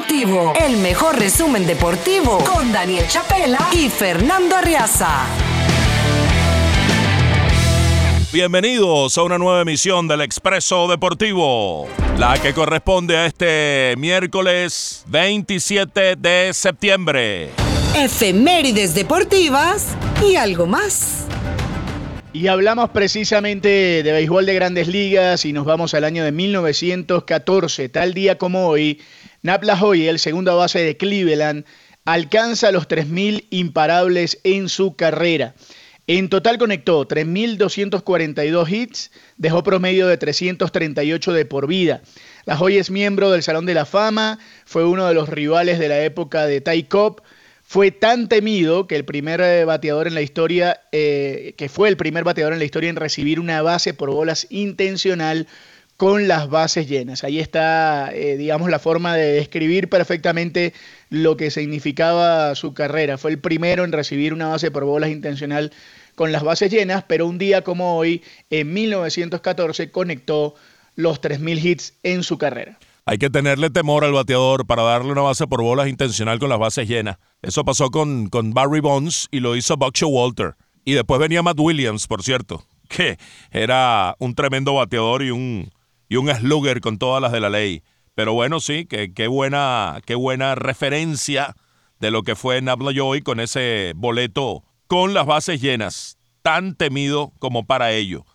Deportivo, el mejor resumen deportivo con Daniel Chapela y Fernando Arriaza. Bienvenidos a una nueva emisión del Expreso Deportivo, la que corresponde a este miércoles 27 de septiembre. Efemérides deportivas y algo más. Y hablamos precisamente de béisbol de grandes ligas y nos vamos al año de 1914. Tal día como hoy, Nap Lajoy, el segundo base de Cleveland, alcanza los 3.000 imparables en su carrera. En total conectó 3.242 hits, dejó promedio de 338 de por vida. La es miembro del Salón de la Fama, fue uno de los rivales de la época de Ty Cobb, fue tan temido que el primer eh, bateador en la historia, eh, que fue el primer bateador en la historia en recibir una base por bolas intencional con las bases llenas. Ahí está, eh, digamos, la forma de describir perfectamente lo que significaba su carrera. Fue el primero en recibir una base por bolas intencional con las bases llenas, pero un día como hoy, en 1914, conectó los 3.000 hits en su carrera. Hay que tenerle temor al bateador para darle una base por bolas intencional con las bases llenas. Eso pasó con, con Barry Bonds y lo hizo Buck Walter. Y después venía Matt Williams, por cierto, que era un tremendo bateador y un, y un slugger con todas las de la ley. Pero bueno, sí, que, qué, buena, qué buena referencia de lo que fue Joy con ese boleto con las bases llenas, tan temido como para ello.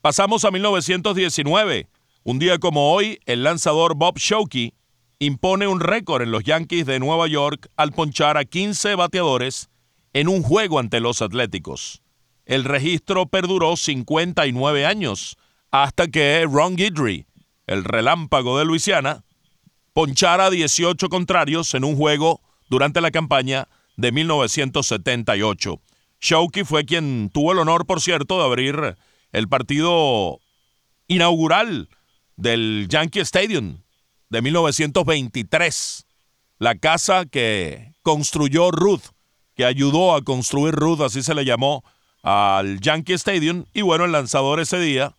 Pasamos a 1919. Un día como hoy, el lanzador Bob Shokey impone un récord en los Yankees de Nueva York al ponchar a 15 bateadores en un juego ante los Atléticos. El registro perduró 59 años hasta que Ron Guidry, el relámpago de Luisiana, ponchara a 18 contrarios en un juego durante la campaña de 1978. Shokey fue quien tuvo el honor, por cierto, de abrir el partido inaugural del Yankee Stadium de 1923. La casa que construyó Ruth, que ayudó a construir Ruth, así se le llamó, al Yankee Stadium. Y bueno, el lanzador ese día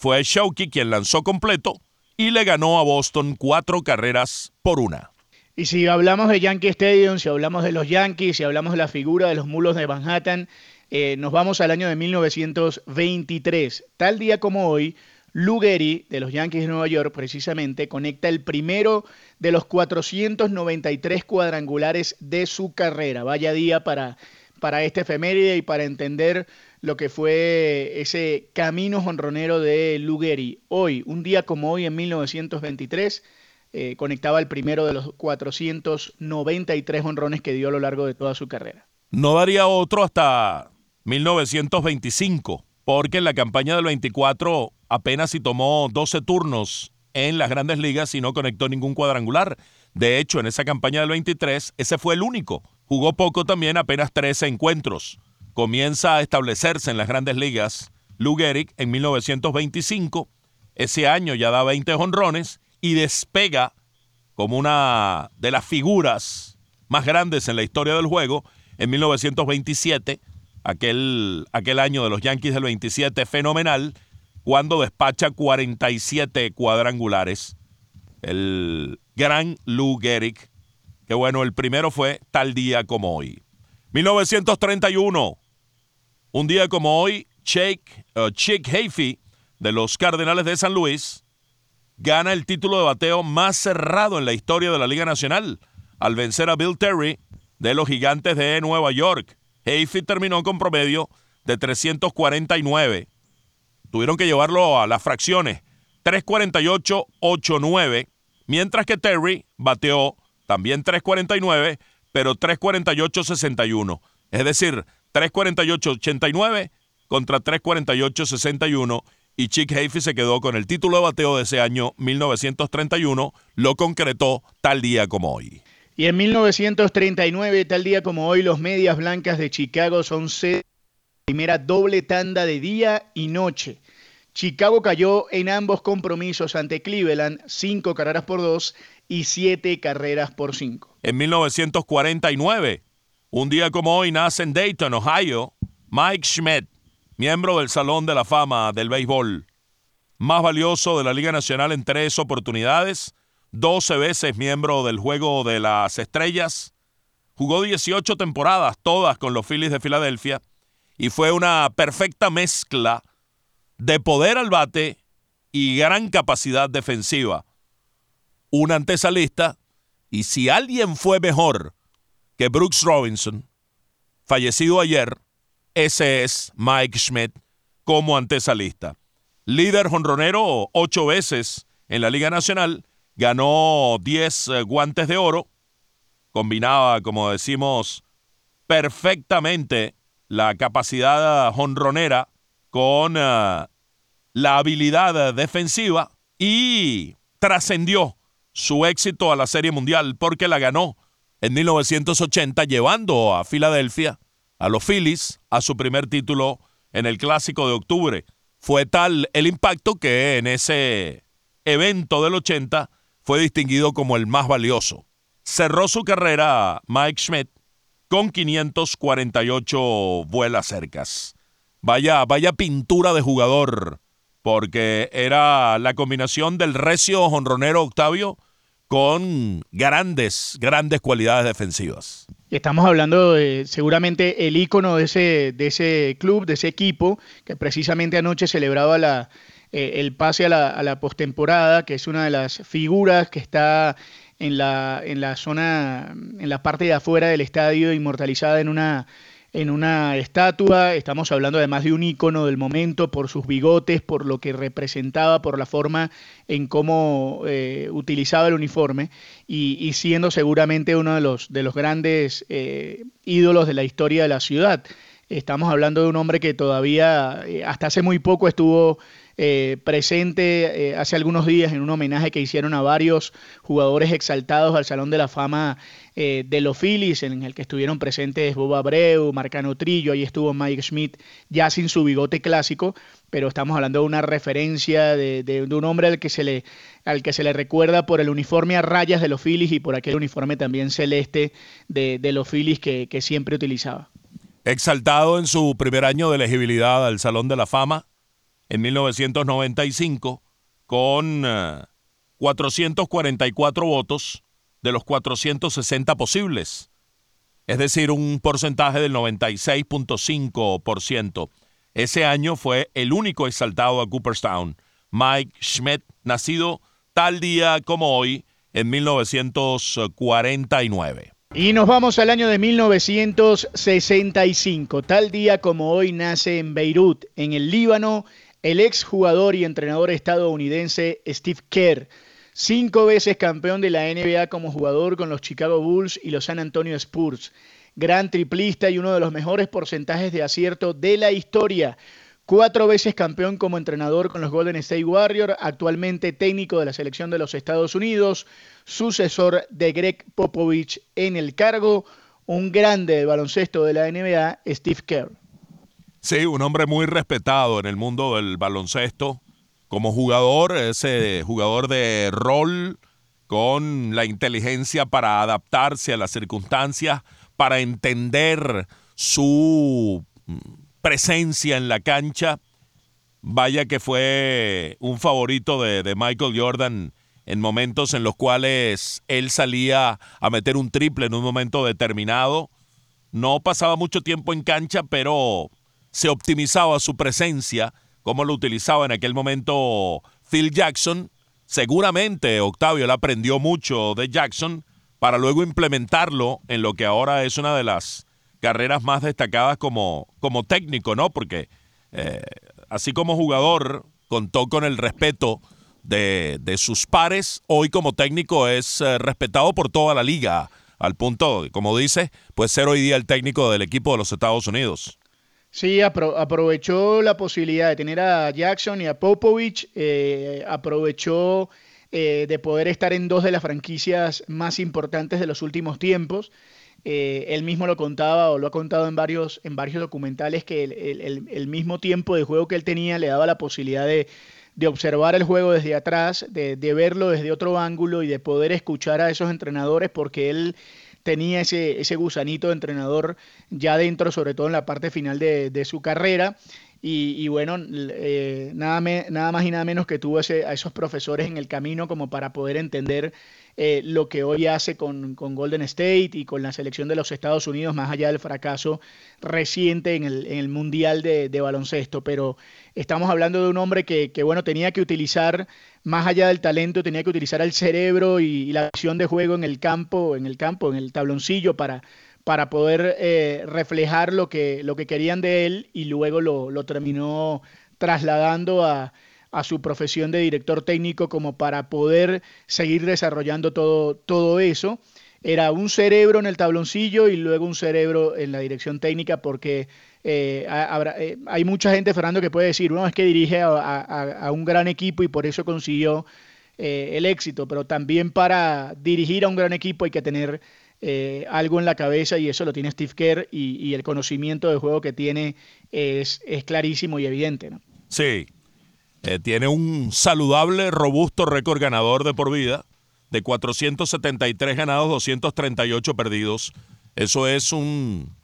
fue Shokey, quien lanzó completo y le ganó a Boston cuatro carreras por una. Y si hablamos de Yankee Stadium, si hablamos de los Yankees, si hablamos de la figura de los mulos de Manhattan, eh, nos vamos al año de 1923. Tal día como hoy, Lou de los Yankees de Nueva York, precisamente, conecta el primero de los 493 cuadrangulares de su carrera. Vaya día para, para este efeméride y para entender lo que fue ese camino jonronero de Lou Gehrig. Hoy, un día como hoy, en 1923, eh, conectaba el primero de los 493 honrones que dio a lo largo de toda su carrera. No daría otro hasta 1925, porque en la campaña del 24 apenas si tomó 12 turnos en las grandes ligas y no conectó ningún cuadrangular. De hecho, en esa campaña del 23, ese fue el único. Jugó poco también, apenas 13 encuentros. Comienza a establecerse en las grandes ligas Lou Gehrig en 1925. Ese año ya da 20 honrones y despega como una de las figuras más grandes en la historia del juego en 1927, aquel, aquel año de los Yankees del 27 fenomenal, cuando despacha 47 cuadrangulares. El gran Lou Gehrig, que bueno, el primero fue tal día como hoy. 1931, un día como hoy, Chick, uh, Chick Hafey de los Cardenales de San Luis gana el título de bateo más cerrado en la historia de la Liga Nacional al vencer a Bill Terry de los Gigantes de Nueva York. Hafey terminó con promedio de 349. Tuvieron que llevarlo a las fracciones 348-89, mientras que Terry bateó también 349, pero 348-61. Es decir, 348-89 contra 348-61 y Chick Hafey se quedó con el título de bateo de ese año 1931, lo concretó tal día como hoy. Y en 1939, tal día como hoy, los Medias Blancas de Chicago son sede primera doble tanda de día y noche. Chicago cayó en ambos compromisos ante Cleveland, cinco carreras por dos y siete carreras por cinco. En 1949, un día como hoy, nace en Dayton, Ohio, Mike Schmidt, miembro del Salón de la Fama del Béisbol, más valioso de la Liga Nacional en tres oportunidades, 12 veces miembro del Juego de las Estrellas, jugó 18 temporadas, todas con los Phillies de Filadelfia, y fue una perfecta mezcla de poder al bate y gran capacidad defensiva. Un antesalista, y si alguien fue mejor que Brooks Robinson, fallecido ayer, ese es Mike Schmidt como antesalista. Líder jonronero ocho veces en la Liga Nacional, ganó 10 eh, guantes de oro, combinaba, como decimos, perfectamente la capacidad jonronera con eh, la habilidad defensiva y trascendió su éxito a la Serie Mundial porque la ganó en 1980 llevando a Filadelfia, a los Phillies, a su primer título en el Clásico de Octubre. Fue tal el impacto que en ese evento del 80 fue distinguido como el más valioso. Cerró su carrera Mike Schmidt con 548 vuelas cercas. Vaya, vaya pintura de jugador, porque era la combinación del recio honronero Octavio con grandes, grandes cualidades defensivas. Estamos hablando de seguramente el ícono de ese, de ese club, de ese equipo, que precisamente anoche celebraba la, eh, el pase a la, a la postemporada, que es una de las figuras que está en la, en la zona, en la parte de afuera del estadio, inmortalizada en una, en una estatua. Estamos hablando además de un ícono del momento por sus bigotes, por lo que representaba, por la forma en cómo eh, utilizaba el uniforme y, siendo seguramente uno de los, de los grandes eh, ídolos de la historia de la ciudad. Estamos hablando de un hombre que todavía, hasta hace muy poco, estuvo eh, presente eh, hace algunos días en un homenaje que hicieron a varios jugadores exaltados al Salón de la Fama eh, de los Phillies, en el que estuvieron presentes Bob Abreu, Marcano Trillo, ahí estuvo Mike Schmidt, ya sin su bigote clásico, pero estamos hablando de una referencia de, un hombre al que, se le, al que se le recuerda por el uniforme a rayas de los Phillies y por aquel uniforme también celeste de, los Phillies que, que siempre utilizaba. Exaltado en su primer año de elegibilidad al Salón de la Fama, en 1995 con 444 eh, votos de los 460 posibles, es decir, un porcentaje del 96.5%. Ese año fue el único exaltado a Cooperstown, Mike Schmidt, nacido tal día como hoy en 1949. Y nos vamos al año de 1965. Tal día como hoy nace en Beirut, en el Líbano, el ex jugador y entrenador estadounidense Steve Kerr, cinco veces campeón de la NBA como jugador con los Chicago Bulls y los San Antonio Spurs, gran triplista y uno de los mejores porcentajes de acierto de la historia. Cuatro veces campeón como entrenador con los Golden State Warriors, actualmente técnico de la selección de los Estados Unidos, sucesor de Greg Popovich en el cargo, un grande del baloncesto de la NBA, Steve Kerr. Sí, un hombre muy respetado en el mundo del baloncesto. Como jugador, ese jugador de rol con la inteligencia para adaptarse a las circunstancias, para entender su presencia en la cancha. Vaya que fue un favorito de, de, Michael Jordan en momentos en los cuales él salía a meter un triple en un momento determinado. No pasaba mucho tiempo en cancha, pero se optimizaba su presencia, como lo utilizaba en aquel momento Phil Jackson. Seguramente Octavio le aprendió mucho de Jackson para luego implementarlo en lo que ahora es una de las carreras más destacadas como, como técnico, ¿no? Porque eh, así como jugador contó con el respeto de, de sus pares, hoy como técnico es eh, respetado por toda la liga, al punto, como dice, pues ser hoy día el técnico del equipo de los Estados Unidos. Sí, aprovechó la posibilidad de tener a Jackson y a Popovich, eh, aprovechó eh, de poder estar en dos de las franquicias más importantes de los últimos tiempos. Eh, él mismo lo contaba o lo ha contado en varios, en varios documentales que el, mismo tiempo de juego que él tenía le daba la posibilidad de, observar el juego desde atrás, de, de verlo desde otro ángulo y de poder escuchar a esos entrenadores porque él tenía ese, ese gusanito de entrenador ya dentro, sobre todo en la parte final de, su carrera. Y, bueno, eh, nada, nada más y nada menos que tuvo a esos profesores en el camino como para poder entender eh, lo que hoy hace con, Golden State y con la selección de los Estados Unidos, más allá del fracaso reciente en el, Mundial de, Baloncesto. Pero estamos hablando de un hombre que, bueno, tenía que utilizar, más allá del talento, tenía que utilizar el cerebro y, la acción de juego en el campo, en el campo, en el tabloncillo para para poder eh, reflejar lo que, lo que querían de él y luego lo, lo terminó trasladando a, a su profesión de director técnico como para poder seguir desarrollando todo, todo eso. Era un cerebro en el tabloncillo y luego un cerebro en la dirección técnica porque eh, eh, hay mucha gente, Fernando, que puede decir, bueno, es que dirige a, un gran equipo y por eso consiguió eh, el éxito, pero también para dirigir a un gran equipo hay que tener algo en la cabeza y eso lo tiene Steve Kerr y, el conocimiento de juego que tiene es, es clarísimo y evidente. ¿no? Sí, eh, tiene un saludable, robusto récord ganador de por vida, de 473 ganados, 238 perdidos. Eso es un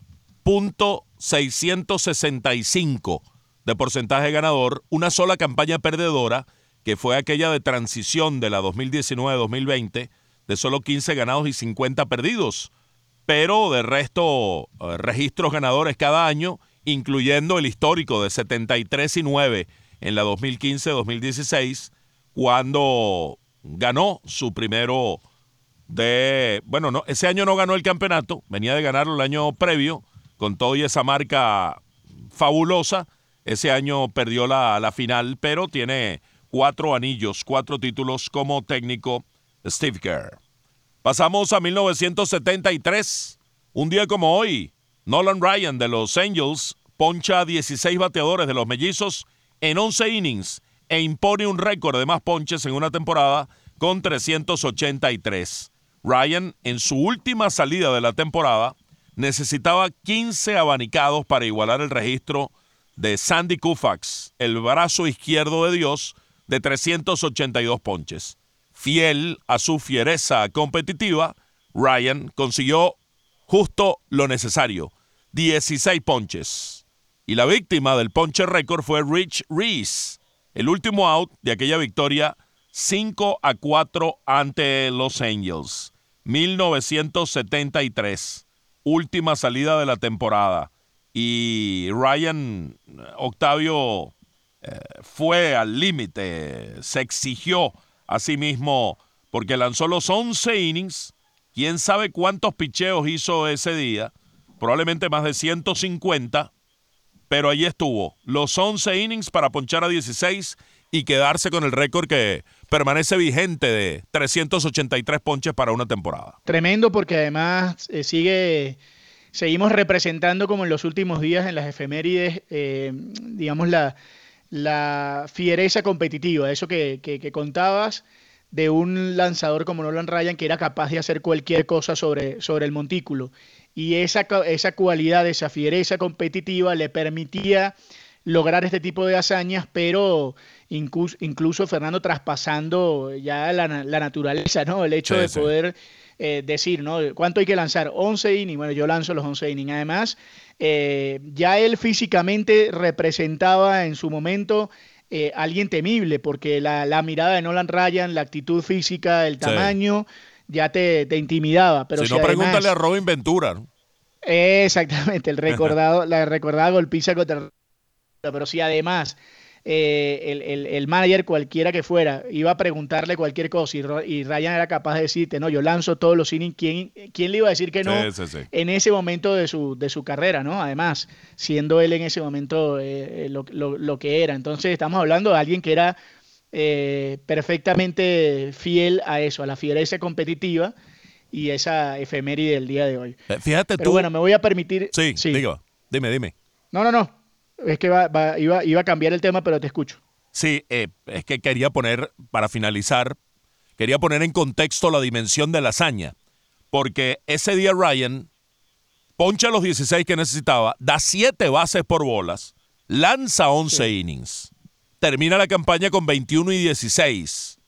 punto 665 de porcentaje ganador, una sola campaña perdedora, que fue aquella de transición de la 2019-2020, de solo 15 ganados y 50 perdidos. Pero de resto, eh, registros ganadores cada año, incluyendo el histórico de 73 y 9 en la 2015-2016, cuando ganó su primero de, bueno, no, ese año no ganó el campeonato, venía de ganarlo el año previo, con todo y esa marca fabulosa, ese año perdió la, la final, pero tiene cuatro anillos, cuatro títulos como técnico Steve Kerr. Pasamos a 1973, un día como hoy, Nolan Ryan de los Angels poncha a 16 bateadores de los mellizos en 11 innings e impone un récord de más ponches en una temporada con 383. Ryan, en su última salida de la temporada, necesitaba 15 abanicados para igualar el registro de Sandy Koufax, el brazo izquierdo de Dios, de 382 ponches. Fiel a su fiereza competitiva, Ryan consiguió justo lo necesario, 16 ponches y la víctima del ponche récord fue Rich Reese, el último out de aquella victoria 5 a 4 ante Los Angels. 1973, última salida de la temporada. Y Ryan Octavio eh, fue al límite, se exigió a sí mismo porque lanzó los 11 innings. Quién sabe cuántos picheos hizo ese día, probablemente más de 150 pero allí estuvo, los 11 innings para ponchar a 16 y quedarse con el récord que permanece vigente de 383 ponches para una temporada. Tremendo porque además eh, sigue, seguimos representando como en los últimos días en las efemérides, eh, digamos, la, la fiereza competitiva, eso que, que, contabas de un lanzador como Nolan Ryan que era capaz de hacer cualquier cosa sobre, sobre el montículo y esa, esa cualidad, esa fiereza competitiva le permitía lograr este tipo de hazañas, pero incluso, Fernando traspasando ya la, naturaleza, ¿no? El hecho de poder eh, decir, ¿no? ¿Cuánto hay que lanzar? 11 innings, bueno, yo lanzo los 11 innings. Además, eh, ya él físicamente representaba en su momento eh, alguien temible, porque la, mirada de Nolan Ryan, la actitud física, el tamaño ya te, intimidaba. Pero si, no, pregúntale a Robin Ventura. Exactamente, el recordado, la recordada golpiza contra pero si además eh, el, manager, cualquiera que fuera, iba a preguntarle cualquier cosa y, Ryan era capaz de decirte, no, yo lanzo todos los innings, ¿quién, quién le iba a decir que no en ese momento de su, de su carrera, ¿no? Además, siendo él en ese momento eh, lo, lo, que era. Entonces estamos hablando de alguien que era eh, perfectamente fiel a eso, a la fiereza competitiva y esa efeméride del día de hoy. Eh, fíjate Pero bueno, me voy a permitir... Sí, sí. dime, dime. No, no, no. Es que iba, iba, a cambiar el tema, pero te escucho. Sí, eh, es que quería poner, para finalizar, quería poner en contexto la dimensión de la hazaña. Porque ese día Ryan poncha los 16 que necesitaba, da 7 bases por bolas, lanza 11 innings termina la campaña con 21 y 16.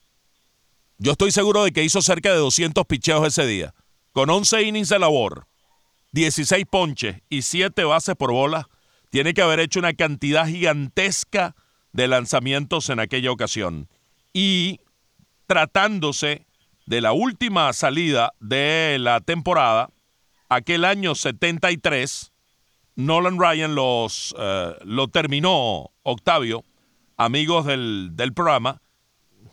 Yo estoy seguro de que hizo cerca de 200 picheos ese día, con 11 innings de labor, 16 ponches y 7 bases por bola. tiene que haber hecho una cantidad gigantesca de lanzamientos en aquella ocasión. Y tratándose de la última salida de la temporada, aquel año 73, Nolan Ryan los, eh, lo terminó, Octavio, amigos del, del programa.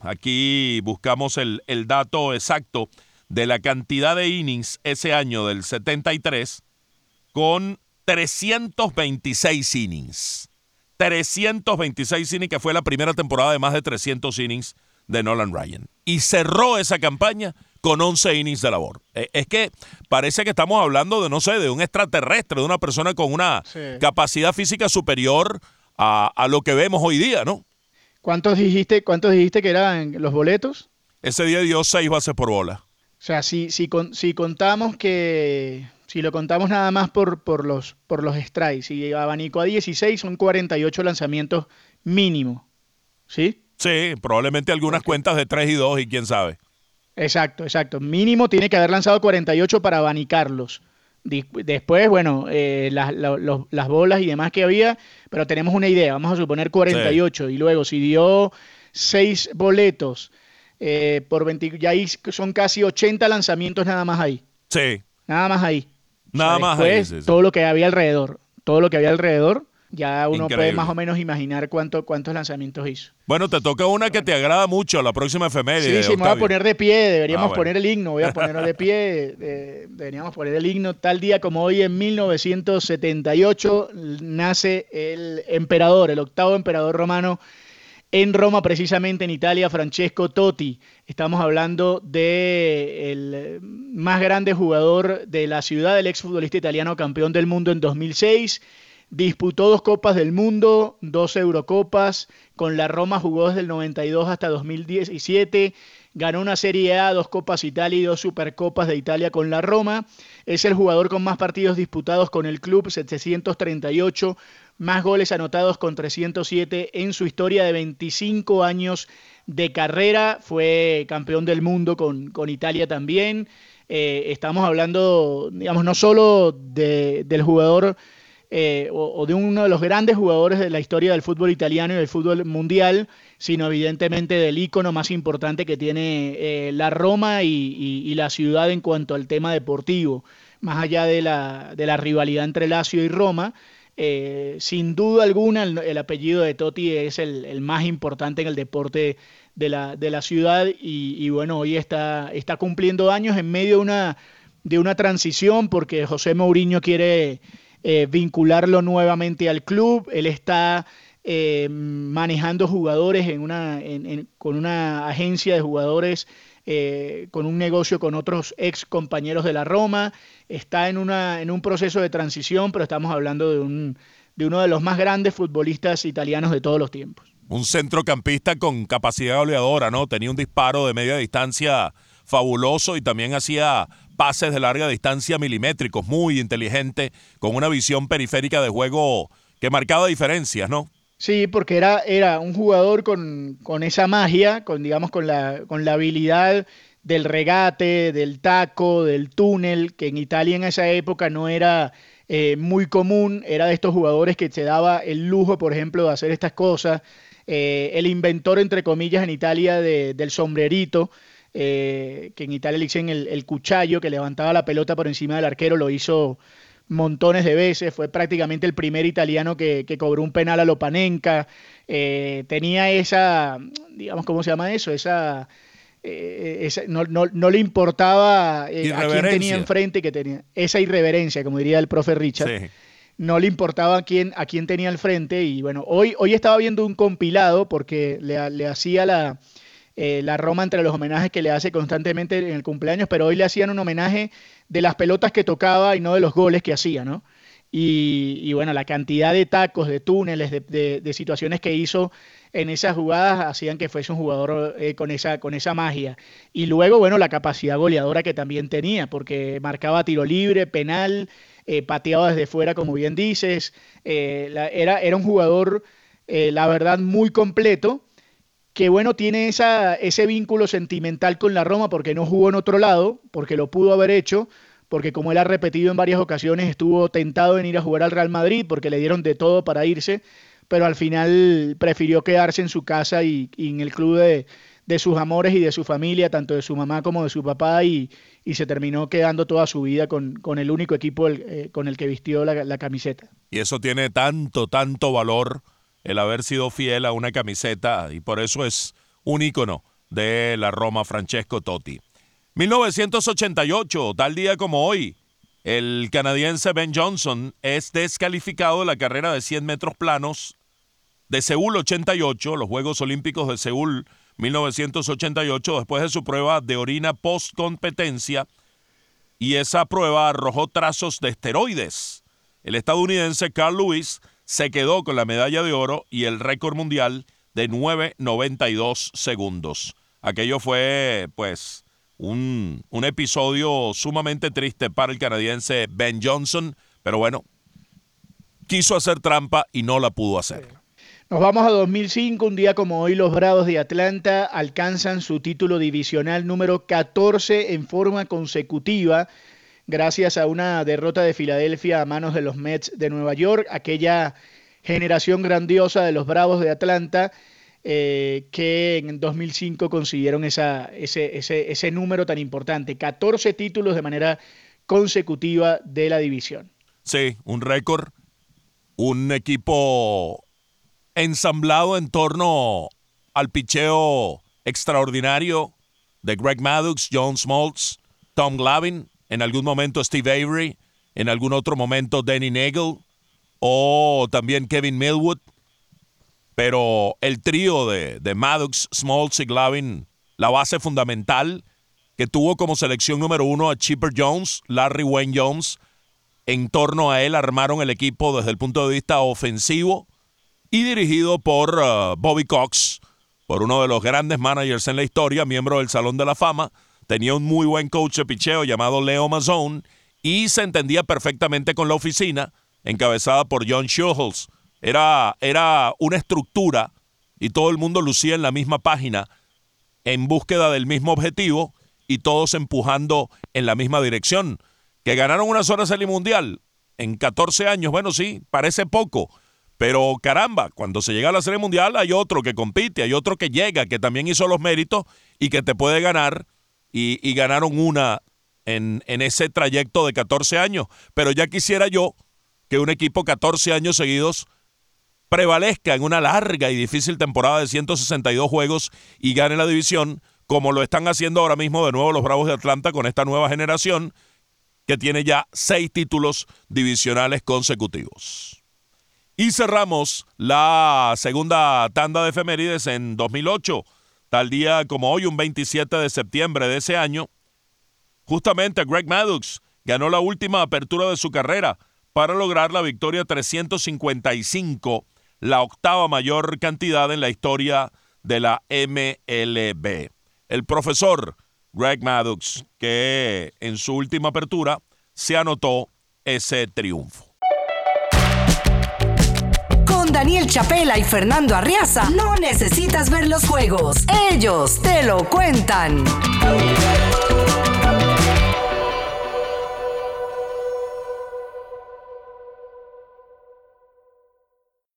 Aquí buscamos el, el dato exacto de la cantidad de innings ese año del 73 con 326 innings. 326 innings, que fue la primera temporada de más de 300 innings de Nolan Ryan. Y cerró esa campaña con 11 innings de labor. E, es que parece que estamos hablando de, no sé, de un extraterrestre, de una persona con una capacidad física superior a, a, lo que vemos hoy día, ¿no? ¿Cuántos dijiste, cuántos dijiste que eran los boletos? Ese día dio seis bases por bola. O sea, si, si, si contamos que si lo contamos nada más por, por, los, por los strikes y abanico a 16, son 48 lanzamientos mínimo. ¿Sí? Sí, probablemente algunas cuentas de 3 y 2 y quién sabe. Exacto, exacto. Mínimo tiene que haber lanzado 48 para abanicarlos. Después, bueno, eh, las, las, bolas y demás que había, pero tenemos una idea, vamos a suponer 48. Y luego, si dio 6 boletos eh, por 20, ya ahí son casi 80 lanzamientos nada más ahí. Sí. Nada más ahí. Nada más ahí. Todo lo que había alrededor. Todo lo que había alrededor ya uno puede más o menos imaginar cuánto, cuántos lanzamientos hizo. Bueno, te toca una que te agrada mucho, la próxima efeméride. Sí, sí, me voy a poner de pie, deberíamos ah, poner el himno, voy a ponerlo de pie, deberíamos poner el himno. Tal día como hoy, en 1978, nace el emperador, el octavo emperador romano en Roma, precisamente en Italia, Francesco Totti. Estamos hablando del más grande jugador de la ciudad, el exfutbolista italiano campeón del mundo en 2006 Disputó dos Copas del Mundo, dos Eurocopas. Con la Roma jugó desde el 92 hasta 2017. Ganó una Serie A, dos Copas Italia y dos Supercopas de Italia con la Roma. Es el jugador con más partidos disputados con el club, 738, más goles anotados con 307 en su historia de 25 años de carrera. Fue campeón del mundo con, con Italia también. Eh, estamos hablando, digamos, no solo del jugador eh, o, de uno de los grandes jugadores de la historia del fútbol italiano y del fútbol mundial, sino evidentemente del ícono más importante que tiene eh, la Roma y, la ciudad en cuanto al tema deportivo, más allá de la, rivalidad entre Lazio y Roma. Eh, sin duda alguna el, apellido de Totti es el, más importante en el deporte de la, ciudad y, bueno, hoy está, cumpliendo años en medio de una transición porque José Mourinho quiere eh, vincularlo nuevamente al club. Él está eh, manejando jugadores con una agencia de jugadores, eh, con un negocio con otros ex compañeros de la Roma. Está en, un proceso de transición, pero estamos hablando de, de uno de los más grandes futbolistas italianos de todos los tiempos. Un centrocampista con capacidad goleadora, ¿no? Tenía un disparo de media distancia fabuloso y también hacía pases de larga distancia milimétricos, muy inteligente, con una visión periférica de juego que marcaba diferencias, ¿no? Sí, porque era, era un jugador con, esa magia, con digamos con la, con la habilidad del regate, del taco, del túnel, que en Italia en esa época no era eh, muy común, era de estos jugadores que se daba el lujo, por ejemplo, de hacer estas cosas. Eh, el inventor, entre comillas, en Italia del sombrerito, eh, que en Italia le dicen el, el cuchallo, que levantaba la pelota por encima del arquero, lo hizo montones de veces, fue prácticamente el primer italiano que, cobró un penal a Lopanenka, eh, tenía esa, digamos, ¿cómo se llama eso? Esa... Eh, no, le importaba a quién tenía enfrente que tenía esa irreverencia, como diría el profe Richard. No le importaba a quién, a quién tenía al frente. Y bueno, hoy, hoy estaba viendo un compilado porque le hacía la, eh, la Roma entre los homenajes que le hace constantemente en el cumpleaños, pero hoy le hacían un homenaje de las pelotas que tocaba y no de los goles que hacía, ¿no? Y, bueno, la cantidad de tacos, de túneles, de, situaciones que hizo en esas jugadas hacían que fuese un jugador eh, con, esa, con esa magia. Y luego, bueno, la capacidad goleadora que también tenía, porque marcaba tiro libre, penal, eh, pateaba desde fuera, como bien dices. era, era un jugador, la verdad, muy completo que bueno, tiene ese vínculo sentimental con la Roma porque no jugó en otro lado, porque lo pudo haber hecho, porque como él ha repetido en varias ocasiones, estuvo tentado en ir a jugar al Real Madrid porque le dieron de todo para irse, pero al final prefirió quedarse en su casa y, en el club de, sus amores y de su familia, tanto de su mamá como de su papá, y, se terminó quedando toda su vida con, el único equipo eh, con el que vistió la, camiseta. Y eso tiene tanto, tanto valor, el haber sido fiel a una camiseta, y por eso es un ícono de la Roma, Francesco Totti. 1988, tal día como hoy, el canadiense Ben Johnson es descalificado de la carrera de 100 metros planos de Seúl 88, los Juegos Olímpicos de Seúl 1988, después de su prueba de orina post-competencia, y esa prueba arrojó trazos de esteroides. El estadounidense Carl Lewis se quedó con la medalla de oro y el récord mundial de 9.92 segundos. Aquello fue, pues, un, un episodio sumamente triste para el canadiense Ben Johnson, pero bueno, quiso hacer trampa y no la pudo hacer. Nos vamos a 2005, un día como hoy los Bravos de Atlanta alcanzan su título divisional número 14 en forma consecutiva gracias a una derrota de Filadelfia a manos de los Mets de Nueva York, aquella generación grandiosa de los Bravos de Atlanta eh, que en 2005 consiguieron esa, ese, ese, número tan importante, 14 títulos de manera consecutiva de la división. Sí, un récord, un equipo ensamblado en torno al picheo extraordinario de Greg Maddox, John Smoltz, Tom Glavin, en algún momento Steve Avery, en algún otro momento Danny Nagel o también Kevin Millwood. Pero el trío de, Maddox, Smoltz y Glavin, la base fundamental que tuvo como selección número uno a Chipper Jones, Larry Wayne Jones, en torno a él armaron el equipo desde el punto de vista ofensivo y dirigido por uh, Bobby Cox, por uno de los grandes managers en la historia, miembro del Salón de la Fama. Tenía un muy buen coach de picheo llamado Leo Mazzone y se entendía perfectamente con la oficina, encabezada por John Schuhls. Era, era una estructura y todo el mundo lucía en la misma página en búsqueda del mismo objetivo y todos empujando en la misma dirección. Que ganaron una sola serie mundial en 14 años, bueno, sí, parece poco, pero caramba, cuando se llega a la serie mundial hay otro que compite, hay otro que llega, que también hizo los méritos y que te puede ganar y, ganaron una en, en ese trayecto de 14 años. Pero ya quisiera yo que un equipo 14 años seguidos prevalezca en una larga y difícil temporada de 162 juegos y gane la división, como lo están haciendo ahora mismo de nuevo los Bravos de Atlanta con esta nueva generación que tiene ya seis títulos divisionales consecutivos. Y cerramos la segunda tanda de efemérides en 2008, tal día como hoy, un 27 de septiembre de ese año. Justamente Greg Maddox ganó la última apertura de su carrera para lograr la victoria 355 la octava mayor cantidad en la historia de la MLB. El profesor Greg Maddox, que en su última apertura se anotó ese triunfo. Daniel Chapela y Fernando Arriaza no necesitas ver los juegos, ellos te lo cuentan.